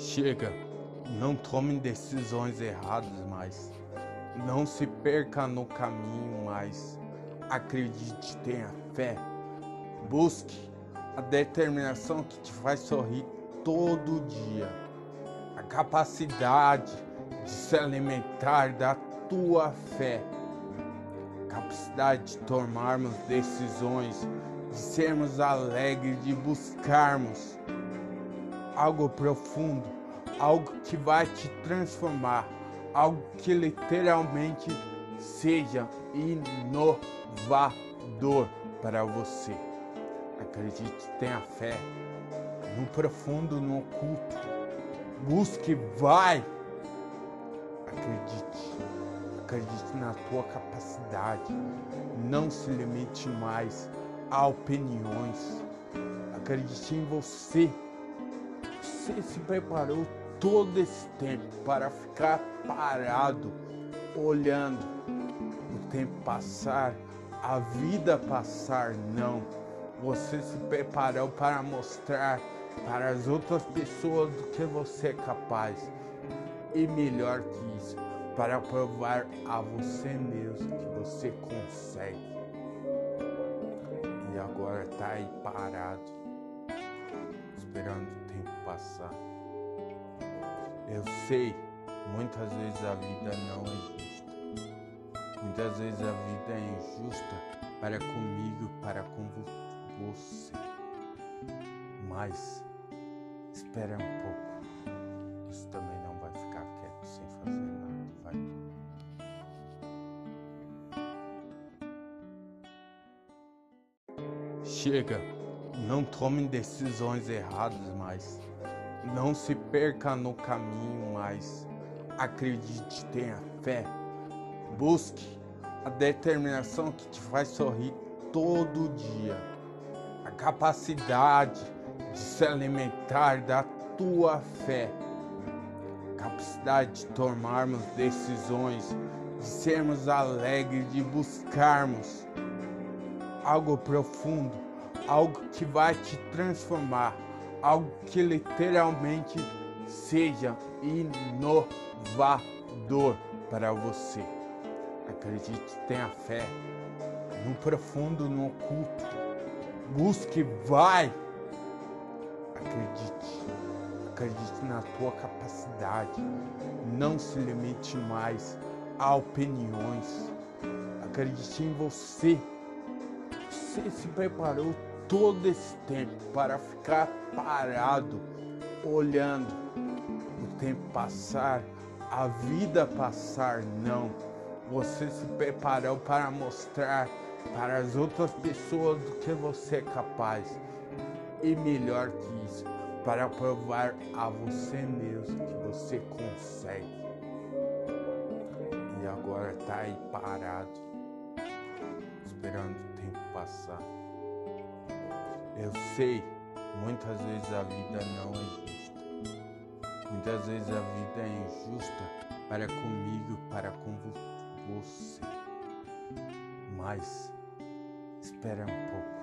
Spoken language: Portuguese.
Chega, não tome decisões erradas mais. Não se perca no caminho mais. Acredite, tenha fé. Busque a determinação que te faz sorrir todo dia. A capacidade de se alimentar da tua fé. A capacidade de tomarmos decisões, de sermos alegres, de buscarmos algo profundo, algo que vai te transformar, algo que literalmente seja inovador para você. Acredite, tenha fé no profundo, no oculto. Busque, vai. Acredite, acredite na tua capacidade. Não se limite mais a opiniões. Acredite em você. Você se preparou todo esse tempo para ficar parado, olhando o tempo passar, a vida passar, não. Você se preparou para mostrar para as outras pessoas do que você é capaz. E melhor que isso, para provar a você mesmo que você consegue. E agora está aí parado, esperando o tempo passar. Eu sei, muitas vezes a vida não é justa. Muitas vezes a vida é injusta para comigo, para com você. Mas espera um pouco. Isso também não vai ficar quieto sem fazer nada, vai. Chega, não tome decisões erradas mais. Não se perca no caminho mais. Acredite, tenha fé. Busque a determinação que te faz sorrir todo dia. A capacidade de se alimentar da tua fé. A capacidade de tomarmos decisões, de sermos alegres, de buscarmos algo profundo, algo que vai te transformar algo que literalmente seja inovador para você. Acredite, tenha fé no profundo, no oculto. Busque, vai. Acredite, acredite na tua capacidade. Não se limite mais a opiniões. Acredite em você. Você se preparou todo esse tempo para ficar parado, olhando o tempo passar, a vida passar, não. Você se preparou para mostrar para as outras pessoas do que você é capaz. E melhor que isso, para provar a você mesmo que você consegue. E agora está aí parado, esperando o tempo passar. Eu sei, muitas vezes a vida não é justa. Muitas vezes a vida é injusta para comigo, para com você. Mas espera um pouco.